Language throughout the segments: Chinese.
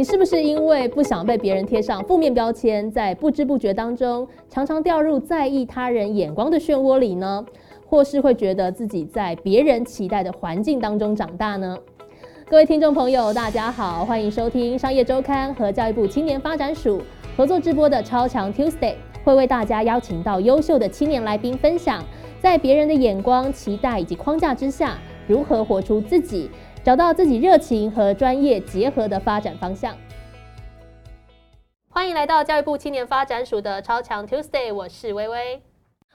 你是不是因为不想被别人贴上负面标签，在不知不觉当中常常掉入在意他人眼光的漩涡里呢？或是会觉得自己在别人期待的环境当中长大呢？各位听众朋友，大家好，欢迎收听商业周刊和教育部青年发展署合作直播的超强 Tuesday，会为大家邀请到优秀的青年来宾分享，在别人的眼光、期待以及框架之下，如何活出自己，找到自己热情和专业结合的发展方向。欢迎来到教育部青年发展署的超强 Tuesday，我是微微。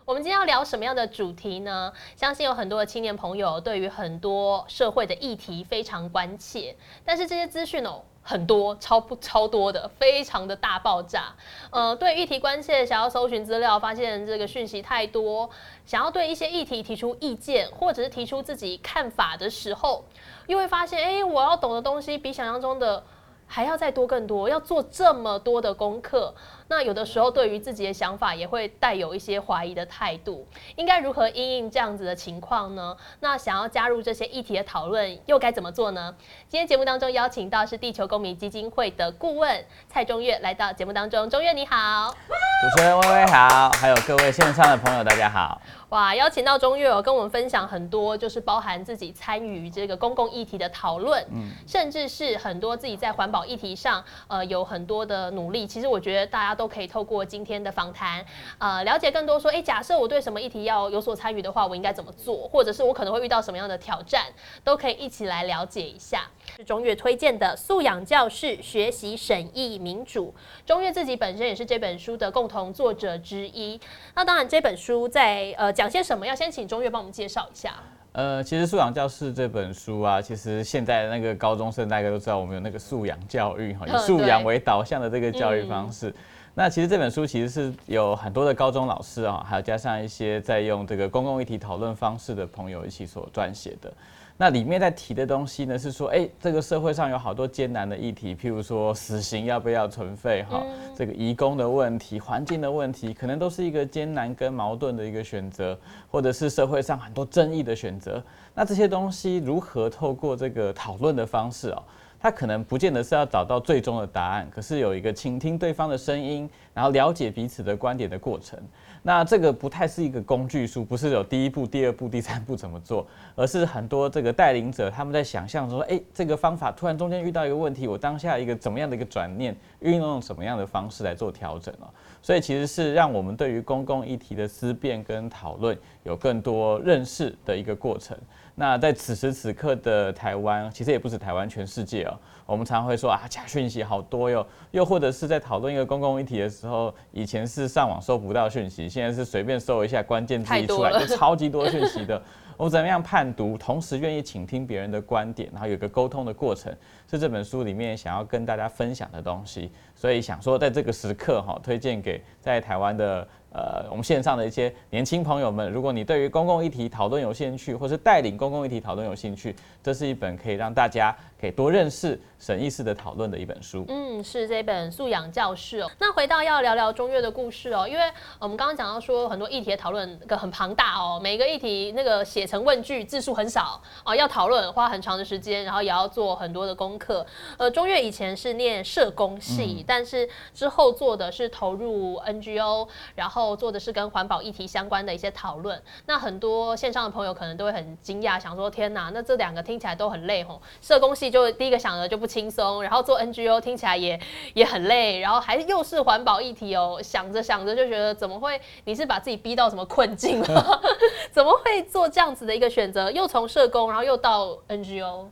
我们今天要聊什么样的主题呢？相信有很多的青年朋友对于很多社会的议题非常关切，但是这些资讯哦很多，超不超多的，非常的大爆炸。呃，对议题关切，想要搜寻资料，发现这个讯息太多，想要对一些议题提出意见，或者是提出自己看法的时候，又会发现，哎，我要懂的东西比想象中的还要再多更多，要做这么多的功课。那有的时候对于自己的想法也会带有一些怀疑的态度，应该如何应应这样子的情况呢？那想要加入这些议题的讨论，又该怎么做呢？今天节目当中邀请到是地球公民基金会的顾问蔡中岳来到节目当中，中岳你好，主持人微微好，还有各位线上的朋友大家好。哇，邀请到中岳哦，跟我们分享很多，就是包含自己参与这个公共议题的讨论，嗯，甚至是很多自己在环保议题上，呃，有很多的努力。其实我觉得大家。都可以透过今天的访谈，呃，了解更多。说，哎，假设我对什么议题要有所参与的话，我应该怎么做？或者是我可能会遇到什么样的挑战，都可以一起来了解一下。是中越推荐的素养教室，学习审议民主。中越自己本身也是这本书的共同作者之一。那当然，这本书在呃讲些什么？要先请中越帮我们介绍一下。呃，其实素养教室这本书啊，其实现在那个高中生大家都知道，我们有那个素养教育哈，以素养为导向的这个教育方式。那其实这本书其实是有很多的高中老师啊，还有加上一些在用这个公共议题讨论方式的朋友一起所撰写的。那里面在提的东西呢，是说，哎，这个社会上有好多艰难的议题，譬如说死刑要不要存废哈，这个移工的问题、环境的问题，可能都是一个艰难跟矛盾的一个选择，或者是社会上很多争议的选择。那这些东西如何透过这个讨论的方式哦？他可能不见得是要找到最终的答案，可是有一个倾听对方的声音，然后了解彼此的观点的过程。那这个不太是一个工具书，不是有第一步、第二步、第三步怎么做，而是很多这个带领者他们在想象说，哎，这个方法突然中间遇到一个问题，我当下一个怎么样的一个转念，运用什么样的方式来做调整哦。所以其实是让我们对于公共议题的思辨跟讨论有更多认识的一个过程。那在此时此刻的台湾，其实也不止台湾，全世界哦。我们常常会说啊，假讯息好多哟。又或者是在讨论一个公共议题的时候，以前是上网搜不到讯息，现在是随便搜一下关键字一出来就超级多讯息的。我怎么样判读，同时愿意倾听别人的观点，然后有一个沟通的过程，是这本书里面想要跟大家分享的东西。所以想说，在这个时刻哈，推荐给在台湾的。呃，我们线上的一些年轻朋友们，如果你对于公共议题讨论有兴趣，或是带领公共议题讨论有兴趣，这是一本可以让大家可以多认识审议式的讨论的一本书。嗯，是这本素养教室哦。那回到要聊聊中越的故事哦，因为我们刚刚讲到说很多议题的讨论个很庞大哦，每个议题那个写成问句字数很少哦，要讨论花很长的时间，然后也要做很多的功课。呃，中越以前是念社工系，但是之后做的是投入 NGO，然后。做的是跟环保议题相关的一些讨论，那很多线上的朋友可能都会很惊讶，想说天哪，那这两个听起来都很累吼。社工系就第一个想的就不轻松，然后做 NGO 听起来也也很累，然后还又是环保议题哦，想着想着就觉得怎么会？你是把自己逼到什么困境了？怎么会做这样子的一个选择？又从社工，然后又到 NGO。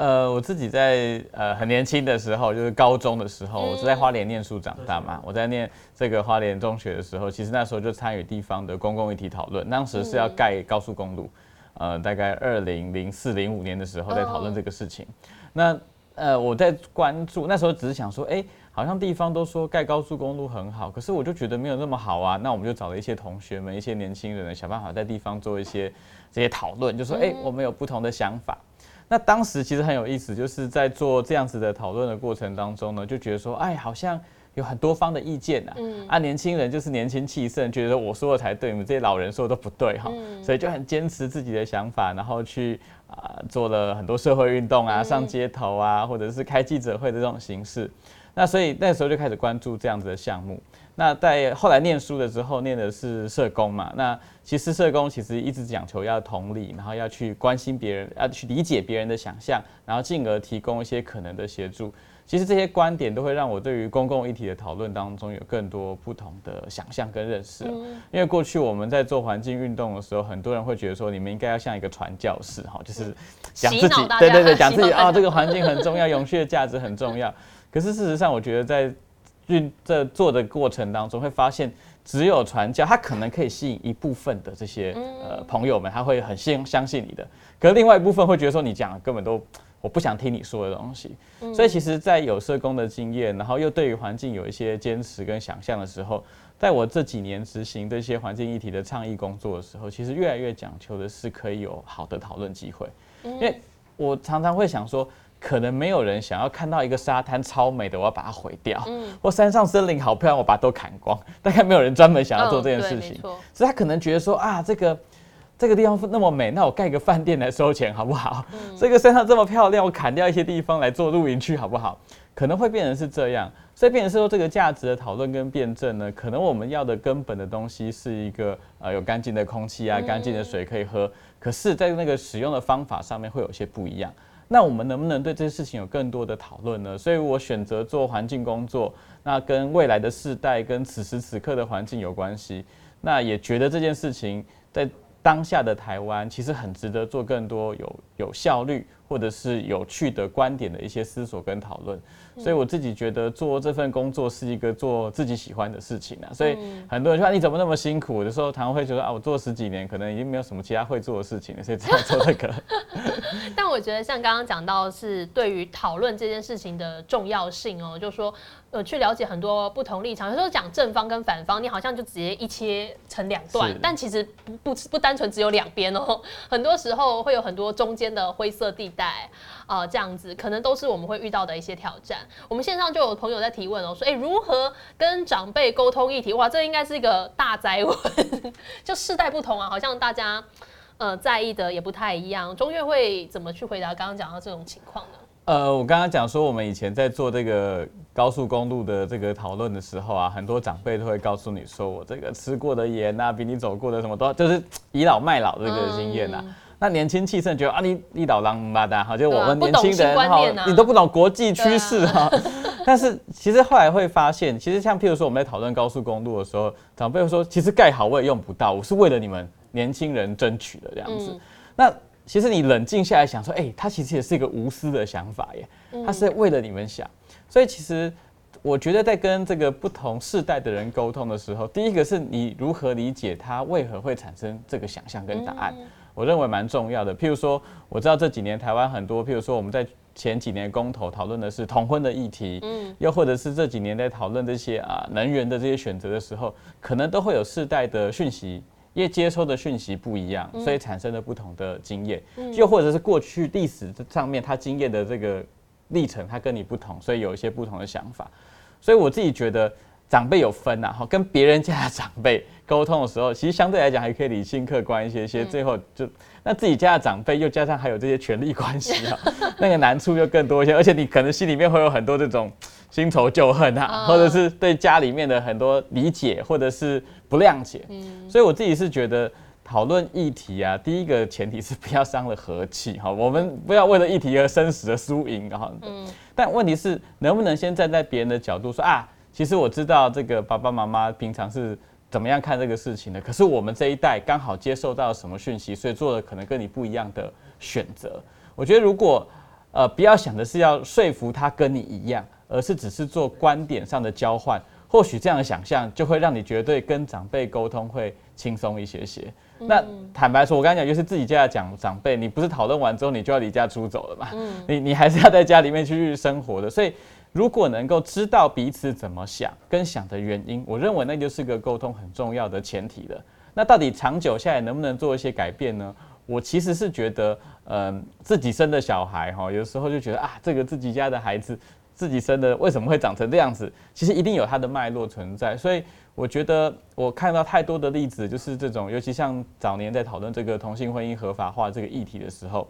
呃，我自己在呃很年轻的时候，就是高中的时候，我是在花莲念书长大嘛。我在念这个花莲中学的时候，其实那时候就参与地方的公共议题讨论。当时是要盖高速公路，呃，大概二零零四零五年的时候在讨论这个事情。那呃，我在关注那时候只是想说，哎，好像地方都说盖高速公路很好，可是我就觉得没有那么好啊。那我们就找了一些同学们、一些年轻人，想办法在地方做一些这些讨论，就说，哎，我们有不同的想法。那当时其实很有意思，就是在做这样子的讨论的过程当中呢，就觉得说，哎，好像有很多方的意见啊。嗯，啊，年轻人就是年轻气盛，觉得我说的才对，你们这些老人说的都不对哈。嗯，所以就很坚持自己的想法，然后去啊做了很多社会运动啊，上街头啊，或者是开记者会的这种形式。那所以那时候就开始关注这样子的项目。那在后来念书的时候，念的是社工嘛。那其实社工其实一直讲求要同理，然后要去关心别人，要去理解别人的想象，然后进而提供一些可能的协助。其实这些观点都会让我对于公共议题的讨论当中有更多不同的想象跟认识。因为过去我们在做环境运动的时候，很多人会觉得说，你们应该要像一个传教士哈，就是讲自己，对对对，讲自己啊，这个环境很重要，永续的价值很重要。可是事实上，我觉得在运在做的过程当中，会发现只有传教，他可能可以吸引一部分的这些呃朋友们，他会很信相信你的。可是另外一部分会觉得说，你讲的根本都我不想听你说的东西。所以其实，在有社工的经验，然后又对于环境有一些坚持跟想象的时候，在我这几年执行这些环境议题的倡议工作的时候，其实越来越讲求的是可以有好的讨论机会。因为我常常会想说。可能没有人想要看到一个沙滩超美的，我要把它毁掉；或山上森林好漂亮，我把它都砍光。大概没有人专门想要做这件事情，所以他可能觉得说啊，这个这个地方那么美，那我盖个饭店来收钱好不好？这个山上这么漂亮，我砍掉一些地方来做露营区好不好？可能会变成是这样，所以变成是说这个价值的讨论跟辩证呢，可能我们要的根本的东西是一个呃有干净的空气啊，干净的水可以喝，可是，在那个使用的方法上面会有些不一样。那我们能不能对这些事情有更多的讨论呢？所以我选择做环境工作，那跟未来的世代、跟此时此刻的环境有关系。那也觉得这件事情在当下的台湾，其实很值得做更多有有效率或者是有趣的观点的一些思索跟讨论。所以我自己觉得做这份工作是一个做自己喜欢的事情啊。所以很多人说你怎么那么辛苦？的时候，常会觉得啊，我做十几年，可能已经没有什么其他会做的事情了，所以只好做这个。但我觉得像刚刚讲到是对于讨论这件事情的重要性哦，就是说呃去了解很多不同立场，有时候讲正方跟反方，你好像就直接一切成两段，但其实不不不单纯只有两边哦，很多时候会有很多中间的灰色地带啊，这样子可能都是我们会遇到的一些挑战。我们线上就有朋友在提问哦，说哎，如何跟长辈沟通议题？哇，这应该是一个大灾问，就世代不同啊，好像大家呃在意的也不太一样。中岳会怎么去回答刚刚讲到这种情况呢？呃，我刚刚讲说，我们以前在做这个高速公路的这个讨论的时候啊，很多长辈都会告诉你说，我这个吃过的盐啊，比你走过的什么都就是倚老卖老这个经验呐。那年轻气盛觉得啊，你你老狼妈的哈，就我们年轻人哈，你都不懂国际趋势哈。但是其实后来会发现，其实像譬如说我们在讨论高速公路的时候，长辈会说，其实盖好我也用不到，我是为了你们年轻人争取的这样子。那其实你冷静下来想说，哎，他其实也是一个无私的想法耶，他是为了你们想。所以其实我觉得在跟这个不同世代的人沟通的时候，第一个是你如何理解他为何会产生这个想象跟答案。我认为蛮重要的。譬如说，我知道这几年台湾很多，譬如说我们在前几年公投讨论的是同婚的议题，嗯，又或者是这几年在讨论这些啊能源的这些选择的时候，可能都会有世代的讯息，因为接收的讯息不一样，所以产生了不同的经验，又或者是过去历史上面他经验的这个历程，他跟你不同，所以有一些不同的想法。所以我自己觉得。长辈有分呐，哈，跟别人家的长辈沟通的时候，其实相对来讲还可以理性客观一些些。最后就那自己家的长辈，又加上还有这些权力关系啊，那个难处就更多一些。而且你可能心里面会有很多这种新仇旧恨啊，或者是对家里面的很多理解或者是不谅解。嗯，所以我自己是觉得讨论议题啊，第一个前提是不要伤了和气哈，我们不要为了议题而生死的输赢哈。嗯，但问题是能不能先站在别人的角度说啊？其实我知道这个爸爸妈妈平常是怎么样看这个事情的，可是我们这一代刚好接受到什么讯息，所以做了可能跟你不一样的选择。我觉得如果呃不要想的是要说服他跟你一样，而是只是做观点上的交换，或许这样的想象就会让你绝对跟长辈沟通会轻松一些些。那坦白说，我刚才讲就是自己家讲长辈，你不是讨论完之后你就要离家出走了嘛？你你还是要在家里面去生活的，所以。如果能够知道彼此怎么想跟想的原因，我认为那就是个沟通很重要的前提了。那到底长久下来能不能做一些改变呢？我其实是觉得，嗯，自己生的小孩哈，有时候就觉得啊，这个自己家的孩子自己生的为什么会长成这样子？其实一定有它的脉络存在。所以我觉得我看到太多的例子，就是这种，尤其像早年在讨论这个同性婚姻合法化这个议题的时候，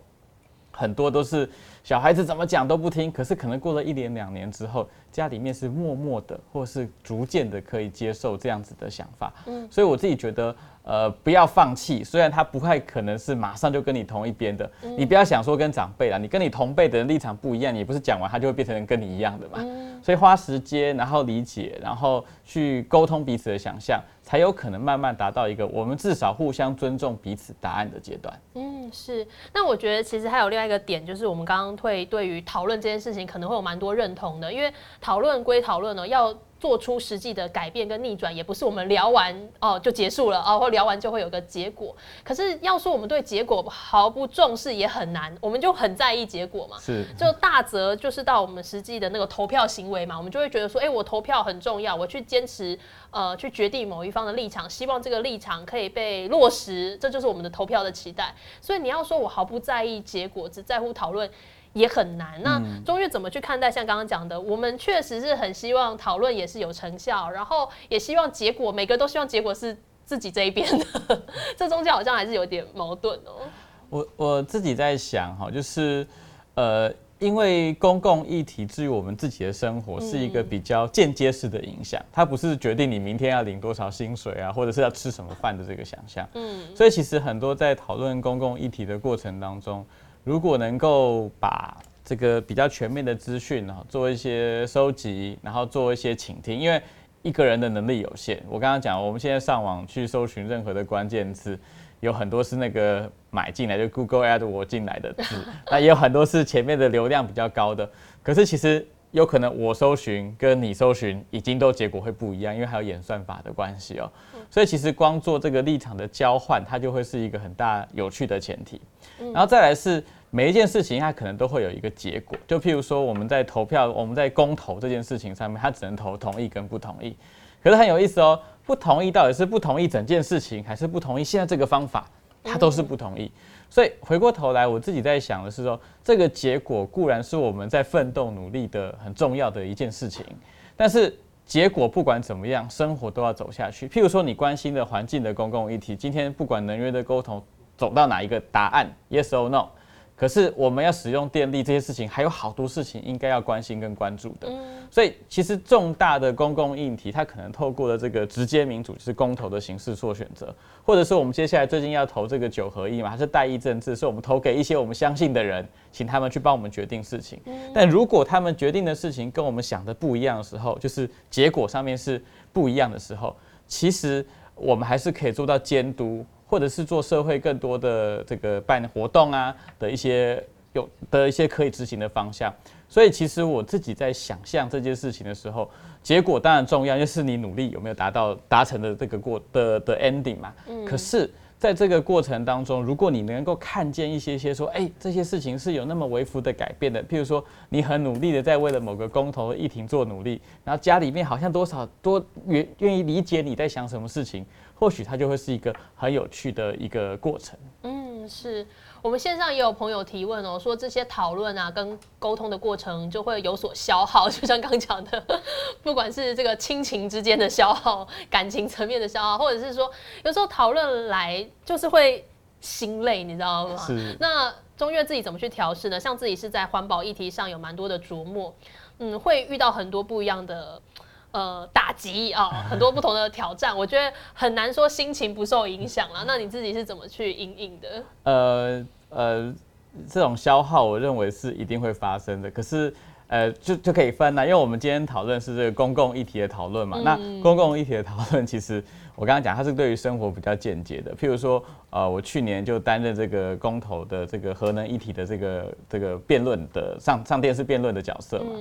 很多都是小孩子怎么讲都不听，可是可能过了一年两年之后，家里面是默默的，或是逐渐的可以接受这样子的想法。嗯，所以我自己觉得。呃，不要放弃。虽然他不太可能是马上就跟你同一边的，你不要想说跟长辈啦，你跟你同辈的人立场不一样，你不是讲完他就会变成跟你一样的嘛。所以花时间，然后理解，然后去沟通彼此的想象，才有可能慢慢达到一个我们至少互相尊重彼此答案的阶段。嗯，是。那我觉得其实还有另外一个点，就是我们刚刚会对于讨论这件事情可能会有蛮多认同的，因为讨论归讨论呢，要。做出实际的改变跟逆转，也不是我们聊完哦就结束了哦，或聊完就会有个结果。可是要说我们对结果毫不重视也很难，我们就很在意结果嘛。是，就大则就是到我们实际的那个投票行为嘛，我们就会觉得说，哎，我投票很重要，我去坚持呃去决定某一方的立场，希望这个立场可以被落实，这就是我们的投票的期待。所以你要说我毫不在意结果，只在乎讨论。也很难。那中越怎么去看待？像刚刚讲的，我们确实是很希望讨论也是有成效，然后也希望结果，每个都希望结果是自己这一边的。这中间好像还是有点矛盾哦。我我自己在想哈，就是呃，因为公共议题至于我们自己的生活是一个比较间接式的影响，它不是决定你明天要领多少薪水啊，或者是要吃什么饭的这个想象。嗯，所以其实很多在讨论公共议题的过程当中。如果能够把这个比较全面的资讯呢，做一些收集，然后做一些倾听，因为一个人的能力有限。我刚刚讲，我们现在上网去搜寻任何的关键词，有很多是那个买进来就 Google Ad 我进来的字，那也有很多是前面的流量比较高的。可是其实有可能我搜寻跟你搜寻已经都结果会不一样，因为还有演算法的关系哦。所以其实光做这个立场的交换，它就会是一个很大有趣的前提。然后再来是每一件事情，它可能都会有一个结果。就譬如说我们在投票，我们在公投这件事情上面，它只能投同意跟不同意。可是很有意思哦，不同意到底是不同意整件事情，还是不同意现在这个方法，它都是不同意。所以回过头来，我自己在想的是说，这个结果固然是我们在奋斗努力的很重要的一件事情，但是。结果不管怎么样，生活都要走下去。譬如说，你关心的环境的公共议题，今天不管能源的沟通走到哪一个答案，yes or no。可是我们要使用电力这些事情，还有好多事情应该要关心跟关注的。所以其实重大的公共议题，它可能透过了这个直接民主，就是公投的形式做选择，或者是我们接下来最近要投这个九合一嘛，还是代议政治，是我们投给一些我们相信的人，请他们去帮我们决定事情。但如果他们决定的事情跟我们想的不一样的时候，就是结果上面是不一样的时候，其实我们还是可以做到监督。或者是做社会更多的这个办活动啊的一些有的一些可以执行的方向，所以其实我自己在想象这件事情的时候，结果当然重要，就是你努力有没有达到达成的这个过的的 ending 嘛。嗯。可是在这个过程当中，如果你能够看见一些些说，哎，这些事情是有那么微幅的改变的，譬如说你很努力的在为了某个公投议题做努力，然后家里面好像多少多愿愿意理解你在想什么事情。或许它就会是一个很有趣的一个过程。嗯，是我们线上也有朋友提问哦，说这些讨论啊跟沟通的过程就会有所消耗，就像刚讲的，不管是这个亲情之间的消耗、感情层面的消耗，或者是说有时候讨论来就是会心累，你知道吗？是。那中越自己怎么去调试呢？像自己是在环保议题上有蛮多的琢磨，嗯，会遇到很多不一样的。呃，打击啊，很多不同的挑战，我觉得很难说心情不受影响了。那你自己是怎么去应应的？呃呃，这种消耗，我认为是一定会发生的。可是，呃，就就可以分了，因为我们今天讨论是这个公共议题的讨论嘛。那公共议题的讨论，其实我刚刚讲，它是对于生活比较间接的。譬如说。呃，我去年就担任这个公投的这个核能议题的这个这个辩论的上上电视辩论的角色嘛。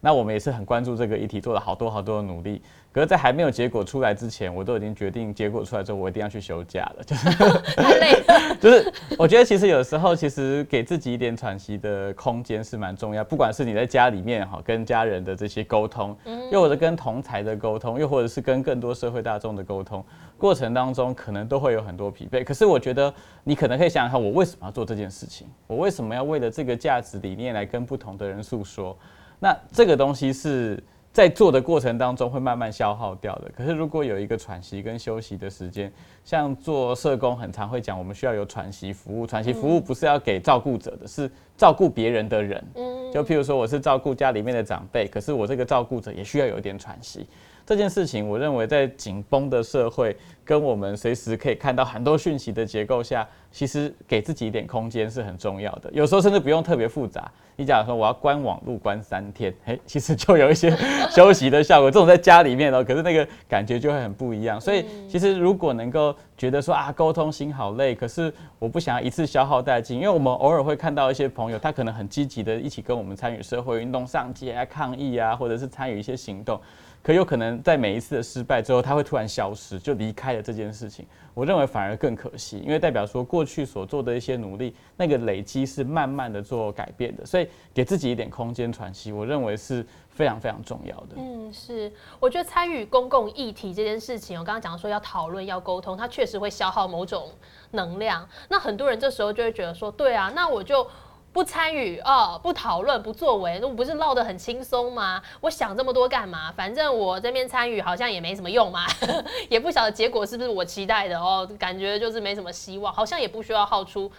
那我们也是很关注这个议题，做了好多好多的努力。可是，在还没有结果出来之前，我都已经决定结果出来之后，我一定要去休假了。就是 太累了。就是我觉得其实有时候，其实给自己一点喘息的空间是蛮重要。不管是你在家里面哈，跟家人的这些沟通，又或者跟同才的沟通，又或者是跟更多社会大众的沟通。过程当中可能都会有很多疲惫，可是我觉得你可能可以想想看，我为什么要做这件事情？我为什么要为了这个价值理念来跟不同的人诉说？那这个东西是。在做的过程当中会慢慢消耗掉的。可是如果有一个喘息跟休息的时间，像做社工很常会讲，我们需要有喘息服务。喘息服务不是要给照顾者的，是照顾别人的人。嗯，就譬如说我是照顾家里面的长辈，可是我这个照顾者也需要有一点喘息。这件事情，我认为在紧绷的社会，跟我们随时可以看到很多讯息的结构下，其实给自己一点空间是很重要的。有时候甚至不用特别复杂。你假如说我要关网路关三天，哎，其实就有一些休息的效果。这种在家里面哦，可是那个感觉就会很不一样。所以其实如果能够觉得说啊，沟通心好累，可是我不想要一次消耗殆尽，因为我们偶尔会看到一些朋友，他可能很积极的一起跟我们参与社会运动、上街啊、抗议啊，或者是参与一些行动。可有可能在每一次的失败之后，他会突然消失，就离开了这件事情。我认为反而更可惜，因为代表说过去所做的一些努力，那个累积是慢慢的做改变的。所以给自己一点空间喘息，我认为是非常非常重要的。嗯，是。我觉得参与公共议题这件事情，我刚刚讲说要讨论、要沟通，它确实会消耗某种能量。那很多人这时候就会觉得说，对啊，那我就。不参与啊，不讨论，不作为，那不是闹得很轻松吗？我想这么多干嘛？反正我这边参与好像也没什么用嘛，也不晓得结果是不是我期待的哦，感觉就是没什么希望，好像也不需要耗出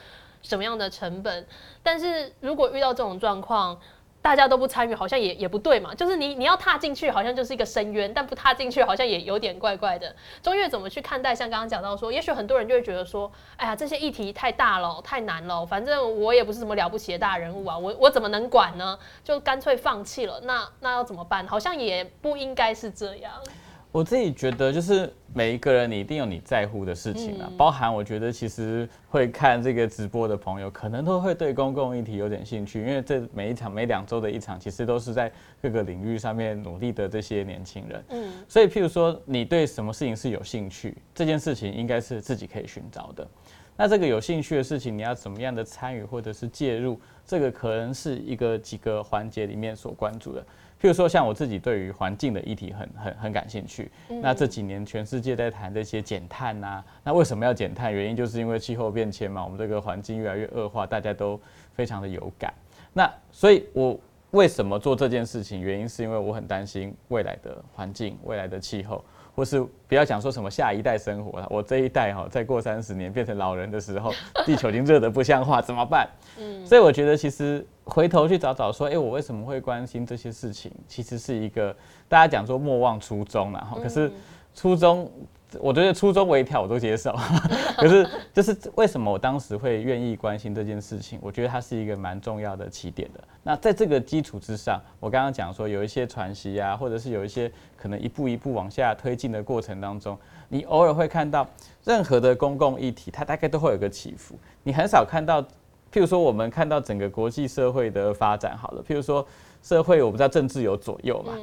什么样的成本。但是如果遇到这种状况，大家都不参与，好像也也不对嘛。就是你你要踏进去，好像就是一个深渊；但不踏进去，好像也有点怪怪的。中岳怎么去看待？像刚刚讲到说，也许很多人就会觉得说，哎呀，这些议题太大了，太难了。反正我也不是什么了不起的大人物啊，我我怎么能管呢？就干脆放弃了。那那要怎么办？好像也不应该是这样。我自己觉得，就是每一个人，你一定有你在乎的事情啊。包含我觉得，其实会看这个直播的朋友，可能都会对公共议题有点兴趣，因为这每一场、每两周的一场，其实都是在各个领域上面努力的这些年轻人。嗯，所以譬如说，你对什么事情是有兴趣，这件事情应该是自己可以寻找的。那这个有兴趣的事情，你要怎么样的参与或者是介入，这个可能是一个几个环节里面所关注的。譬如说，像我自己对于环境的议题很很很感兴趣。那这几年全世界在谈这些减碳呐，那为什么要减碳？原因就是因为气候变迁嘛，我们这个环境越来越恶化，大家都非常的有感。那所以，我为什么做这件事情？原因是因为我很担心未来的环境、未来的气候。或是不要讲说什么下一代生活了，我这一代哈，再过三十年变成老人的时候，地球已经热得不像话，怎么办？嗯，所以我觉得其实回头去找找说，哎，我为什么会关心这些事情？其实是一个大家讲说莫忘初衷然后可是初衷。我觉得初衷微调我都接受，可是就是为什么我当时会愿意关心这件事情？我觉得它是一个蛮重要的起点的。那在这个基础之上，我刚刚讲说有一些传习啊，或者是有一些可能一步一步往下推进的过程当中，你偶尔会看到任何的公共议题，它大概都会有个起伏。你很少看到，譬如说我们看到整个国际社会的发展好了，譬如说社会我不知道政治有左右嘛。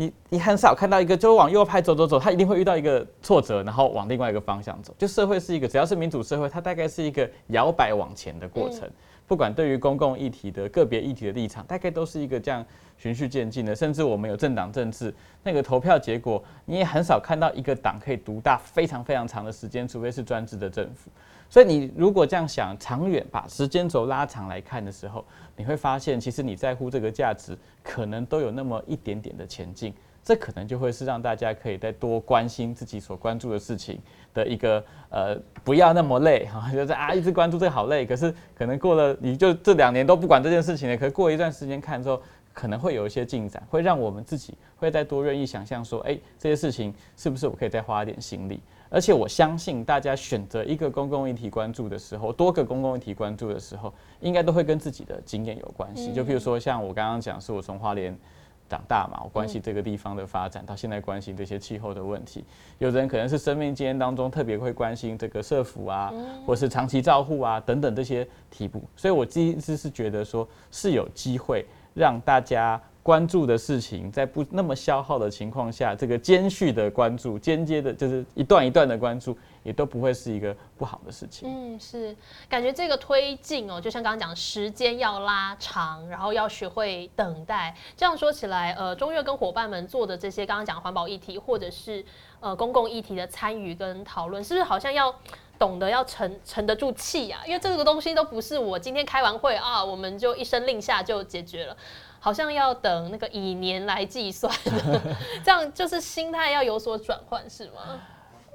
你你很少看到一个就往右派走走走，他一定会遇到一个挫折，然后往另外一个方向走。就社会是一个，只要是民主社会，它大概是一个摇摆往前的过程。不管对于公共议题的个别议题的立场，大概都是一个这样循序渐进的。甚至我们有政党政治，那个投票结果，你也很少看到一个党可以独大非常非常长的时间，除非是专制的政府。所以你如果这样想，长远把时间轴拉长来看的时候，你会发现，其实你在乎这个价值，可能都有那么一点点的前进。这可能就会是让大家可以再多关心自己所关注的事情的一个呃，不要那么累哈，就是啊一直关注这个好累。可是可能过了，你就这两年都不管这件事情了，可是过一段时间看之后，可能会有一些进展，会让我们自己会再多愿意想象说，哎，这些事情是不是我可以再花一点心力？而且我相信，大家选择一个公共议题关注的时候，多个公共议题关注的时候，应该都会跟自己的经验有关系。就譬如说，像我刚刚讲，是我从花莲长大嘛，我关心这个地方的发展，到现在关心这些气候的问题。有的人可能是生命经验当中特别会关心这个社福啊，或是长期照护啊等等这些题目。所以我第一次是觉得说，是有机会让大家。关注的事情，在不那么消耗的情况下，这个间续的关注、间接的，就是一段一段的关注，也都不会是一个不好的事情。嗯，是感觉这个推进哦，就像刚刚讲，时间要拉长，然后要学会等待。这样说起来，呃，中越跟伙伴们做的这些刚刚讲环保议题，或者是呃公共议题的参与跟讨论，是不是好像要懂得要沉沉得住气啊？因为这个东西都不是我今天开完会啊，我们就一声令下就解决了。好像要等那个以年来计算，这样就是心态要有所转换，是吗？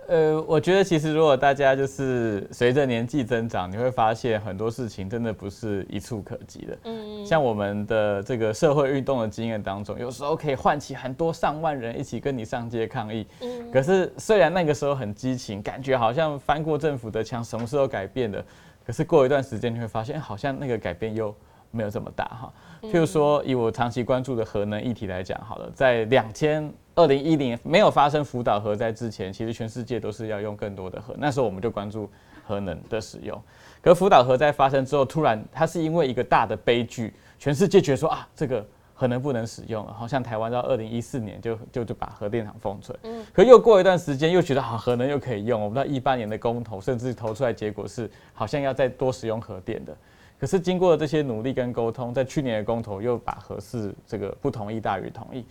呃，我觉得其实如果大家就是随着年纪增长，你会发现很多事情真的不是一触可及的。嗯，像我们的这个社会运动的经验当中，有时候可以唤起很多上万人一起跟你上街抗议。嗯，可是虽然那个时候很激情，感觉好像翻过政府的墙，什么事都改变了。可是过一段时间，你会发现好像那个改变又没有这么大哈。譬如说，以我长期关注的核能议题来讲，好了，在两千。二零一零没有发生福岛核灾之前，其实全世界都是要用更多的核。那时候我们就关注核能的使用。可福岛核灾发生之后，突然它是因为一个大的悲剧，全世界觉得说啊，这个核能不能使用了。好像台湾到二零一四年就就就把核电厂封存。嗯。可又过一段时间，又觉得好核能又可以用。我们到一八年的公投，甚至投出来结果是好像要再多使用核电的。可是经过了这些努力跟沟通，在去年的公投又把合适这个不同意大于同意。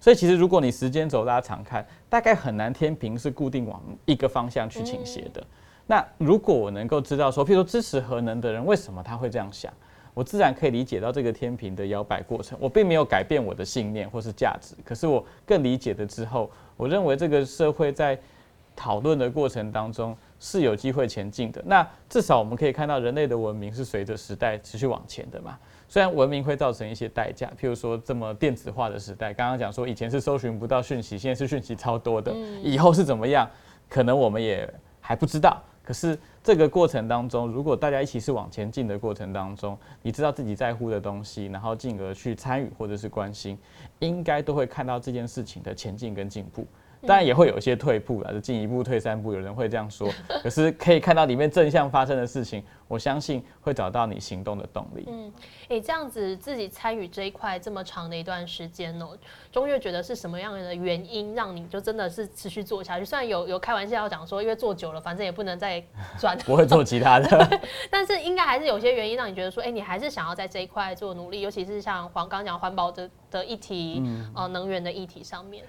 所以其实，如果你时间轴拉长看，大概很难天平是固定往一个方向去倾斜的。那如果我能够知道说，譬如说支持核能的人为什么他会这样想，我自然可以理解到这个天平的摇摆过程。我并没有改变我的信念或是价值，可是我更理解了之后，我认为这个社会在讨论的过程当中是有机会前进的。那至少我们可以看到，人类的文明是随着时代持续往前的嘛。虽然文明会造成一些代价，譬如说这么电子化的时代，刚刚讲说以前是搜寻不到讯息，现在是讯息超多的，以后是怎么样，可能我们也还不知道。可是这个过程当中，如果大家一起是往前进的过程当中，你知道自己在乎的东西，然后进而去参与或者是关心，应该都会看到这件事情的前进跟进步。当然也会有一些退步了，就进一步退三步，有人会这样说。可是可以看到里面正向发生的事情，我相信会找到你行动的动力。嗯，哎，这样子自己参与这一块这么长的一段时间哦，中越觉得是什么样的原因让你就真的是持续做下去？虽然有有开玩笑讲说，因为做久了，反正也不能再 转，不会做其他的。但是应该还是有些原因让你觉得说，哎，你还是想要在这一块做努力，尤其是像黄刚讲环保的的议题，呃，能源的议题上面。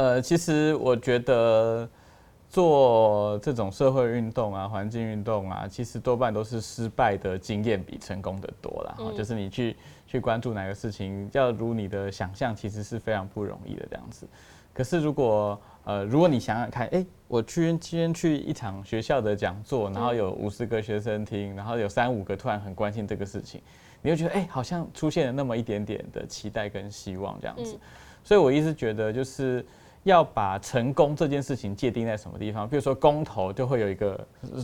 呃，其实我觉得做这种社会运动啊、环境运动啊，其实多半都是失败的经验比成功的多啦。就是你去去关注哪个事情，要如你的想象，其实是非常不容易的这样子。可是如果呃，如果你想想看，哎，我去今天去一场学校的讲座，然后有五十个学生听，然后有三五个突然很关心这个事情，你会觉得哎，好像出现了那么一点点的期待跟希望这样子。所以我一直觉得就是。要把成功这件事情界定在什么地方？比如说公投就会有一个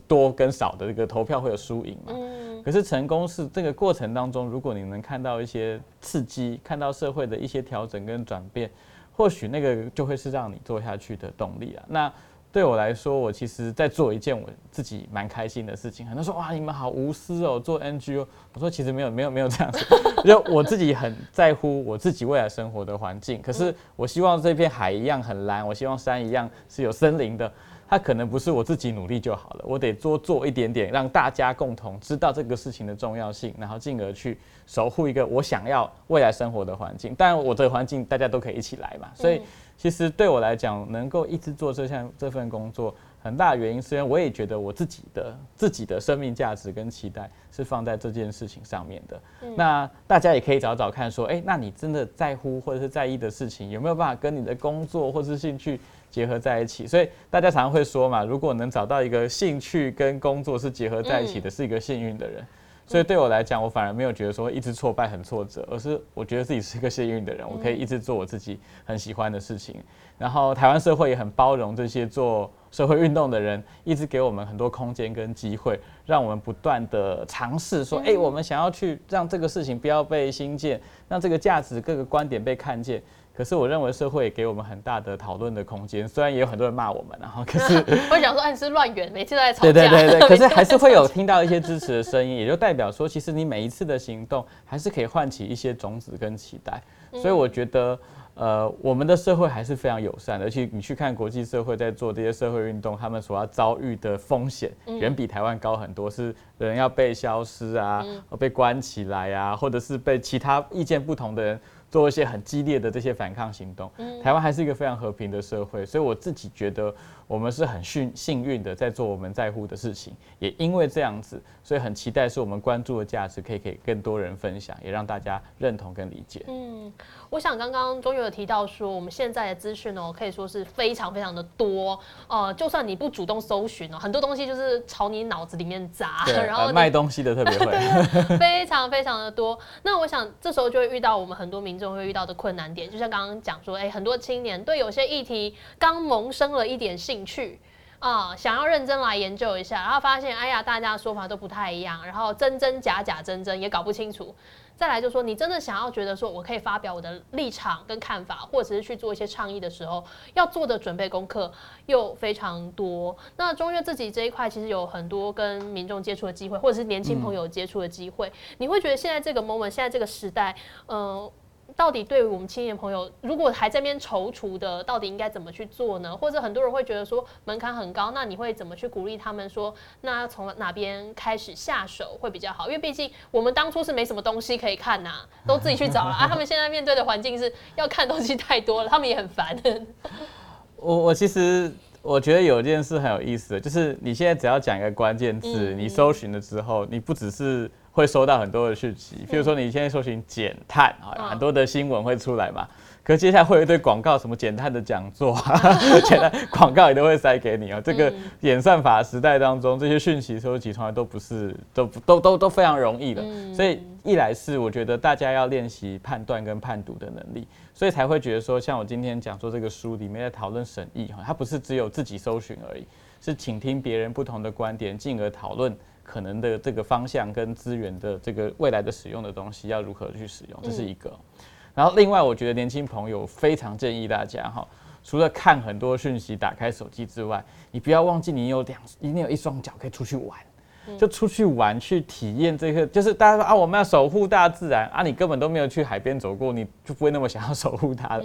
多跟少的这个投票会有输赢嘛。嗯。可是成功是这个过程当中，如果你能看到一些刺激，看到社会的一些调整跟转变，或许那个就会是让你做下去的动力啊。那。对我来说，我其实在做一件我自己蛮开心的事情。很多人说哇，你们好无私哦，做 NGO。我说其实没有，没有，没有这样子。就我自己很在乎我自己未来生活的环境。可是我希望这片海一样很蓝，我希望山一样是有森林的。它可能不是我自己努力就好了，我得多做一点点，让大家共同知道这个事情的重要性，然后进而去守护一个我想要未来生活的环境。当然，我这个环境大家都可以一起来嘛，所以。其实对我来讲，能够一直做这项这份工作，很大的原因，虽然我也觉得我自己的自己的生命价值跟期待是放在这件事情上面的。那大家也可以找找看，说，哎，那你真的在乎或者是在意的事情，有没有办法跟你的工作或是兴趣结合在一起？所以大家常常会说嘛，如果能找到一个兴趣跟工作是结合在一起的，是一个幸运的人。所以对我来讲，我反而没有觉得说一直挫败很挫折，而是我觉得自己是一个幸运的人，我可以一直做我自己很喜欢的事情。然后台湾社会也很包容这些做社会运动的人，一直给我们很多空间跟机会，让我们不断的尝试说，哎，我们想要去让这个事情不要被新建，让这个价值各个观点被看见。可是我认为社会给我们很大的讨论的空间，虽然也有很多人骂我们，然后可是 我想说，哎，你是乱源，每次都在吵架。对对对对，可是还是会有听到一些支持的声音，也就代表说，其实你每一次的行动还是可以唤起一些种子跟期待。所以我觉得，呃，我们的社会还是非常友善的，而且你去看国际社会在做这些社会运动，他们所要遭遇的风险远比台湾高很多，是人要被消失啊，被关起来啊，或者是被其他意见不同的人。做一些很激烈的这些反抗行动，台湾还是一个非常和平的社会，所以我自己觉得我们是很幸幸运的在做我们在乎的事情，也因为这样子，所以很期待是我们关注的价值可以给更多人分享，也让大家认同跟理解。嗯，我想刚刚钟友有提到说，我们现在的资讯哦，可以说是非常非常的多，呃，就算你不主动搜寻哦，很多东西就是朝你脑子里面砸，然后卖东西的特别会，非常非常的多。那我想这时候就会遇到我们很多民众会遇到的困难点，就像刚刚讲说，哎，很多青年对有些议题刚萌生了一点兴趣啊，想要认真来研究一下，然后发现，哎呀，大家的说法都不太一样，然后真真假假，真真也搞不清楚。再来就说，你真的想要觉得说我可以发表我的立场跟看法，或者是去做一些倡议的时候，要做的准备功课又非常多。那中越自己这一块其实有很多跟民众接触的机会，或者是年轻朋友接触的机会。你会觉得现在这个 moment，现在这个时代，嗯。到底对于我们青年朋友，如果还在边踌躇的，到底应该怎么去做呢？或者很多人会觉得说门槛很高，那你会怎么去鼓励他们说，那从哪边开始下手会比较好？因为毕竟我们当初是没什么东西可以看呐，都自己去找了啊。他们现在面对的环境是要看东西太多了，他们也很烦。我我其实我觉得有一件事很有意思的，就是你现在只要讲一个关键字，你搜寻了之后，你不只是。会收到很多的讯息，譬如说你现在搜寻减碳啊，很多的新闻会出来嘛。可接下来会有一堆广告，什么减碳的讲座啊，减碳广告也都会塞给你啊。这个演算法时代当中，这些讯息收集从来都不是都都都都非常容易的。所以一来是我觉得大家要练习判断跟判读的能力，所以才会觉得说，像我今天讲说这个书里面在讨论审议哈，它不是只有自己搜寻而已，是倾听别人不同的观点，进而讨论。可能的这个方向跟资源的这个未来的使用的东西要如何去使用，这是一个。然后另外，我觉得年轻朋友非常建议大家哈，除了看很多讯息、打开手机之外，你不要忘记你有两，一定有一双脚可以出去玩，就出去玩去体验这个。就是大家说啊，我们要守护大自然啊，你根本都没有去海边走过，你就不会那么想要守护它了。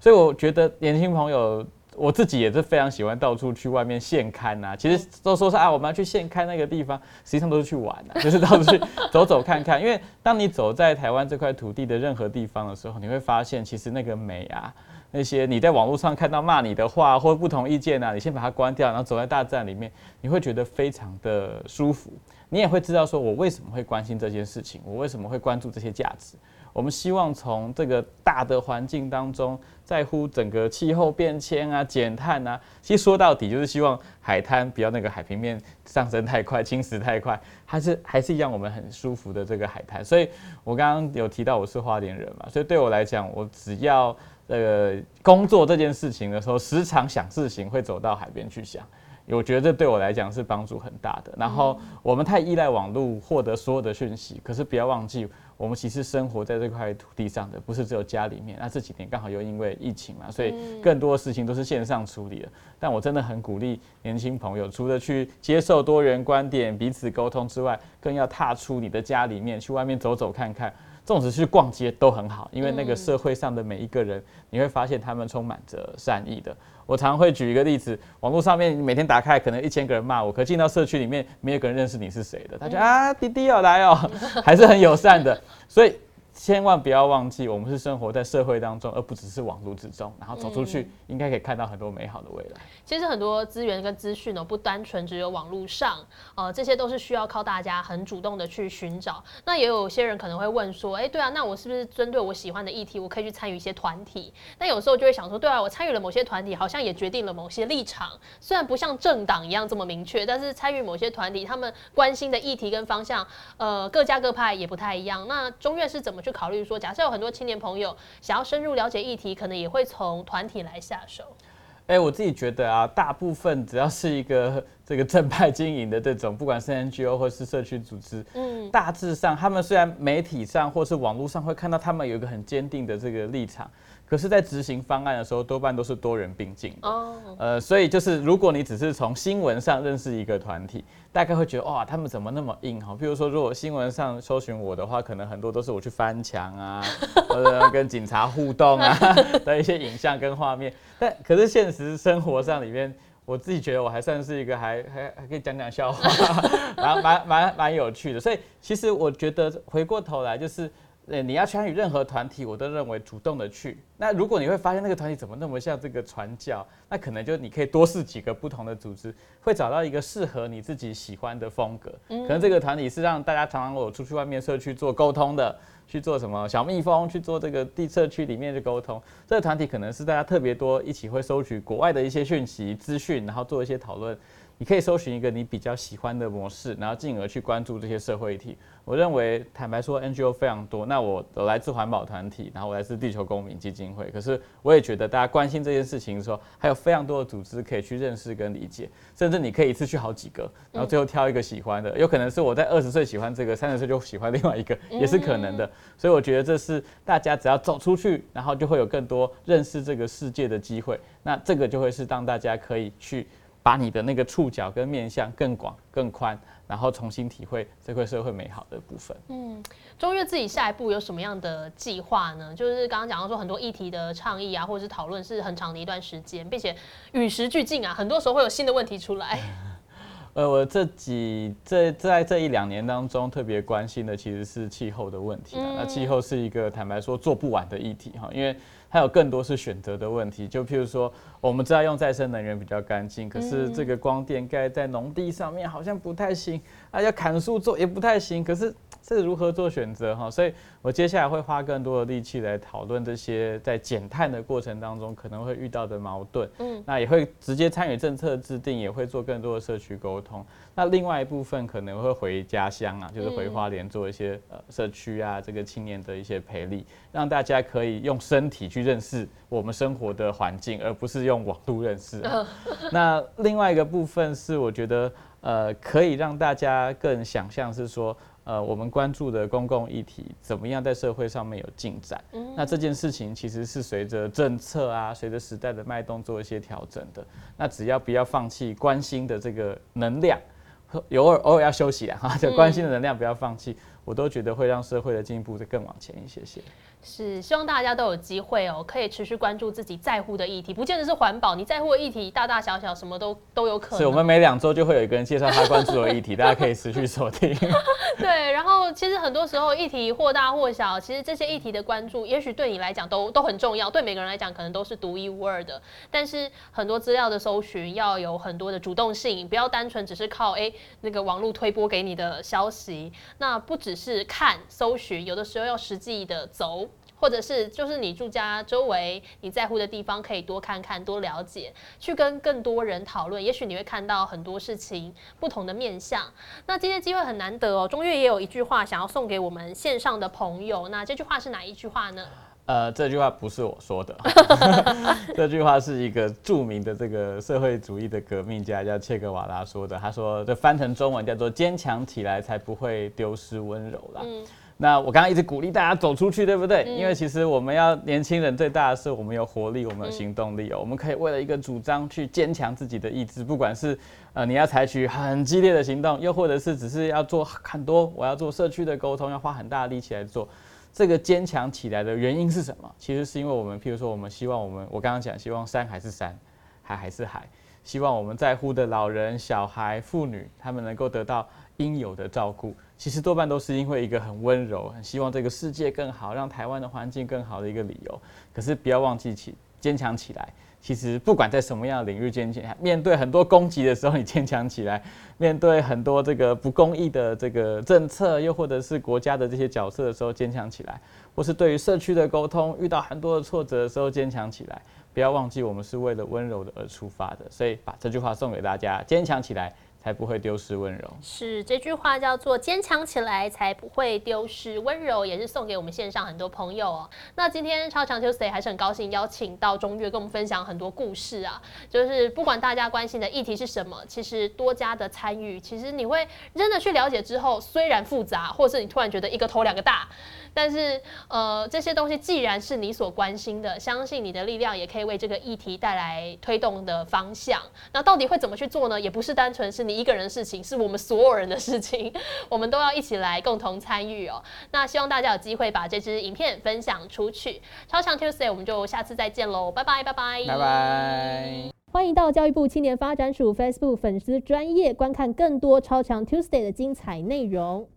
所以我觉得年轻朋友。我自己也是非常喜欢到处去外面现刊呐，其实都说是啊，我们要去现刊那个地方，实际上都是去玩的，就是到处去走走看看。因为当你走在台湾这块土地的任何地方的时候，你会发现其实那个美啊，那些你在网络上看到骂你的话或不同意见啊，你先把它关掉，然后走在大自然里面，你会觉得非常的舒服。你也会知道说我为什么会关心这件事情，我为什么会关注这些价值。我们希望从这个大的环境当中，在乎整个气候变迁啊、减碳啊，其实说到底就是希望海滩不要那个海平面上升太快、侵蚀太快，还是还是一样我们很舒服的这个海滩。所以我刚刚有提到我是花莲人嘛，所以对我来讲，我只要呃工作这件事情的时候，时常想事情会走到海边去想。我觉得这对我来讲是帮助很大的。然后我们太依赖网络获得所有的讯息，可是不要忘记，我们其实生活在这块土地上的，不是只有家里面。那这几年刚好又因为疫情嘛，所以更多的事情都是线上处理了。但我真的很鼓励年轻朋友，除了去接受多元观点、彼此沟通之外，更要踏出你的家里面，去外面走走看看。纵使去逛街都很好，因为那个社会上的每一个人，你会发现他们充满着善意的。我常会举一个例子，网络上面每天打开，可能一千个人骂我，可进到社区里面，没有个人认识你是谁的，他就啊，滴滴要来哦，还是很友善的，所以。千万不要忘记，我们是生活在社会当中，而不只是网络之中。然后走出去，应该可以看到很多美好的未来。其实很多资源跟资讯呢，不单纯只有网络上，呃，这些都是需要靠大家很主动的去寻找。那也有些人可能会问说，哎，对啊，那我是不是针对我喜欢的议题，我可以去参与一些团体？那有时候就会想说，对啊，我参与了某些团体，好像也决定了某些立场。虽然不像政党一样这么明确，但是参与某些团体，他们关心的议题跟方向，呃，各家各派也不太一样。那中院是怎么去考虑说，假设有很多青年朋友想要深入了解议题，可能也会从团体来下手。哎，我自己觉得啊，大部分只要是一个这个正派经营的这种，不管是 NGO 或是社区组织，嗯，大致上他们虽然媒体上或是网络上会看到他们有一个很坚定的这个立场。可是，在执行方案的时候，多半都是多人并进的。哦，呃，所以就是如果你只是从新闻上认识一个团体，大概会觉得哇，他们怎么那么硬哈？比如说，如果新闻上搜寻我的话，可能很多都是我去翻墙啊，或者跟警察互动啊 的一些影像跟画面。但可是现实生活上里面，我自己觉得我还算是一个还还还可以讲讲笑话，蛮蛮蛮蛮有趣的。所以其实我觉得回过头来就是。呃，你要参与任何团体，我都认为主动的去。那如果你会发现那个团体怎么那么像这个传教，那可能就你可以多试几个不同的组织，会找到一个适合你自己喜欢的风格。可能这个团体是让大家常常我出去外面社区做沟通的，去做什么小蜜蜂，去做这个地社区里面的沟通。这个团体可能是大家特别多一起会收取国外的一些讯息资讯，然后做一些讨论。你可以搜寻一个你比较喜欢的模式，然后进而去关注这些社会议题。我认为，坦白说，NGO 非常多。那我我来自环保团体，然后我来自地球公民基金会。可是我也觉得，大家关心这件事情的时候，还有非常多的组织可以去认识跟理解。甚至你可以一次去好几个，然后最后挑一个喜欢的。有可能是我在二十岁喜欢这个，三十岁就喜欢另外一个，也是可能的。所以我觉得这是大家只要走出去，然后就会有更多认识这个世界的机会。那这个就会是当大家可以去。把你的那个触角跟面向更广更宽，然后重新体会这块社会美好的部分。嗯，中越自己下一步有什么样的计划呢？就是刚刚讲到说很多议题的倡议啊，或者是讨论是很长的一段时间，并且与时俱进啊，很多时候会有新的问题出来。呃，我这几这在这一两年当中特别关心的其实是气候的问题。那气候是一个坦白说做不完的议题哈，因为。还有更多是选择的问题，就譬如说，我们知道用再生能源比较干净，可是这个光电盖在农地上面好像不太行，啊，要砍树做也不太行，可是。是如何做选择哈？所以我接下来会花更多的力气来讨论这些在减碳的过程当中可能会遇到的矛盾。嗯，那也会直接参与政策制定，也会做更多的社区沟通。那另外一部分可能会回家乡啊，就是回花莲做一些呃社区啊这个青年的一些培力，让大家可以用身体去认识我们生活的环境，而不是用网络认识。那另外一个部分是我觉得呃可以让大家更想象是说。呃，我们关注的公共议题怎么样在社会上面有进展？那这件事情其实是随着政策啊，随着时代的脉动做一些调整的。那只要不要放弃关心的这个能量，偶尔偶尔要休息啊，哈，就关心的能量不要放弃，我都觉得会让社会的进步再更往前一些些。是希望大家都有机会哦，可以持续关注自己在乎的议题，不见得是环保，你在乎的议题大大小小，什么都都有可能。是我们每两周就会有一个人介绍他关注的议题，大家可以持续收听。对，然后其实很多时候议题或大或小，其实这些议题的关注，也许对你来讲都都很重要，对每个人来讲可能都是独一无二的。但是很多资料的搜寻要有很多的主动性，不要单纯只是靠哎那个网络推播给你的消息，那不只是看搜寻，有的时候要实际的走。或者是就是你住家周围你在乎的地方，可以多看看、多了解，去跟更多人讨论，也许你会看到很多事情不同的面相。那今天机会很难得哦，中岳也有一句话想要送给我们线上的朋友，那这句话是哪一句话呢？呃，这句话不是我说的，这句话是一个著名的这个社会主义的革命家叫切格瓦拉说的。他说，这翻成中文叫做“坚强起来，才不会丢失温柔”啦。那我刚刚一直鼓励大家走出去，对不对？因为其实我们要年轻人最大的是，我们有活力，我们有行动力哦。我们可以为了一个主张去坚强自己的意志，不管是呃你要采取很激烈的行动，又或者是只是要做很多，我要做社区的沟通，要花很大的力气来做。这个坚强起来的原因是什么？其实是因为我们，譬如说，我们希望我们，我刚刚讲，希望山还是山，海还是海，希望我们在乎的老人、小孩、妇女，他们能够得到应有的照顾。其实多半都是因为一个很温柔、很希望这个世界更好、让台湾的环境更好的一个理由。可是不要忘记起坚强起来。其实不管在什么样的领域坚强，面对很多攻击的时候，你坚强起来；面对很多这个不公义的这个政策，又或者是国家的这些角色的时候，坚强起来；或是对于社区的沟通遇到很多的挫折的时候，坚强起来。不要忘记，我们是为了温柔的而出发的。所以把这句话送给大家：坚强起来。才不会丢失温柔。是这句话叫做“坚强起来，才不会丢失温柔”，也是送给我们线上很多朋友哦。那今天超强 Tuesday 还是很高兴邀请到中越跟我们分享很多故事啊。就是不管大家关心的议题是什么，其实多加的参与，其实你会真的去了解之后，虽然复杂，或是你突然觉得一个头两个大。但是，呃，这些东西既然是你所关心的，相信你的力量也可以为这个议题带来推动的方向。那到底会怎么去做呢？也不是单纯是你一个人的事情，是我们所有人的事情，我们都要一起来共同参与哦。那希望大家有机会把这支影片分享出去。超强 Tuesday，我们就下次再见喽，拜拜拜拜拜拜！欢迎到教育部青年发展署 Facebook 粉丝专业观看更多超强 Tuesday 的精彩内容。